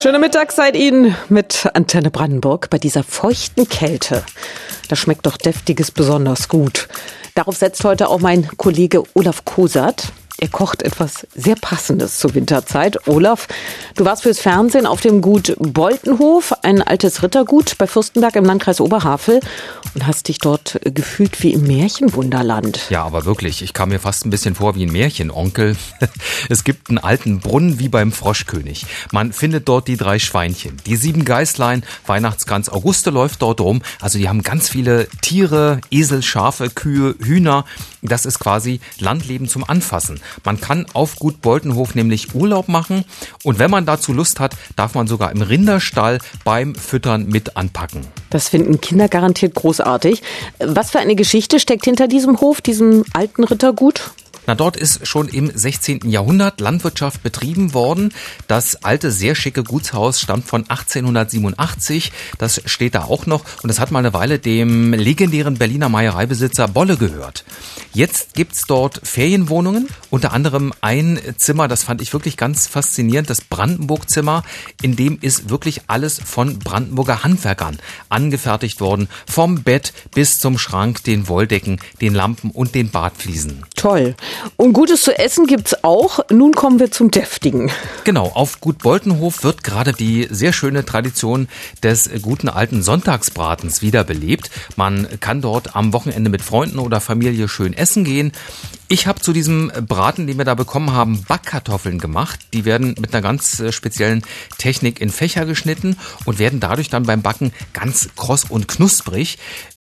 Schöne Mittagszeit Ihnen mit Antenne Brandenburg bei dieser feuchten Kälte. Da schmeckt doch deftiges besonders gut. Darauf setzt heute auch mein Kollege Olaf Kosat. Er kocht etwas sehr Passendes zur Winterzeit. Olaf, du warst fürs Fernsehen auf dem Gut Boltenhof, ein altes Rittergut bei Fürstenberg im Landkreis Oberhavel und hast dich dort gefühlt wie im Märchenwunderland. Ja, aber wirklich, ich kam mir fast ein bisschen vor wie ein Märchenonkel. Es gibt einen alten Brunnen wie beim Froschkönig. Man findet dort die drei Schweinchen, die sieben Geißlein, Weihnachtskranz Auguste läuft dort rum. Also die haben ganz viele Tiere, Esel, Schafe, Kühe, Hühner. Das ist quasi Landleben zum Anfassen. Man kann auf Gut Boltenhof nämlich Urlaub machen und wenn man dazu Lust hat, darf man sogar im Rinderstall beim Füttern mit anpacken. Das finden Kinder garantiert großartig. Was für eine Geschichte steckt hinter diesem Hof, diesem alten Rittergut? Na, dort ist schon im 16. Jahrhundert Landwirtschaft betrieben worden. Das alte, sehr schicke Gutshaus stammt von 1887. Das steht da auch noch und das hat mal eine Weile dem legendären Berliner Meiereibesitzer Bolle gehört. Jetzt gibt's dort Ferienwohnungen, unter anderem ein Zimmer, das fand ich wirklich ganz faszinierend, das Brandenburg-Zimmer, in dem ist wirklich alles von Brandenburger Handwerkern angefertigt worden. Vom Bett bis zum Schrank, den Wolldecken, den Lampen und den Badfliesen. Toll. Und Gutes zu essen gibt's auch. Nun kommen wir zum Deftigen. Genau, auf Gut Boltenhof wird gerade die sehr schöne Tradition des guten alten Sonntagsbratens wiederbelebt. Man kann dort am Wochenende mit Freunden oder Familie schön essen gehen. Ich habe zu diesem Braten, den wir da bekommen haben, Backkartoffeln gemacht. Die werden mit einer ganz äh, speziellen Technik in Fächer geschnitten und werden dadurch dann beim Backen ganz kross und knusprig.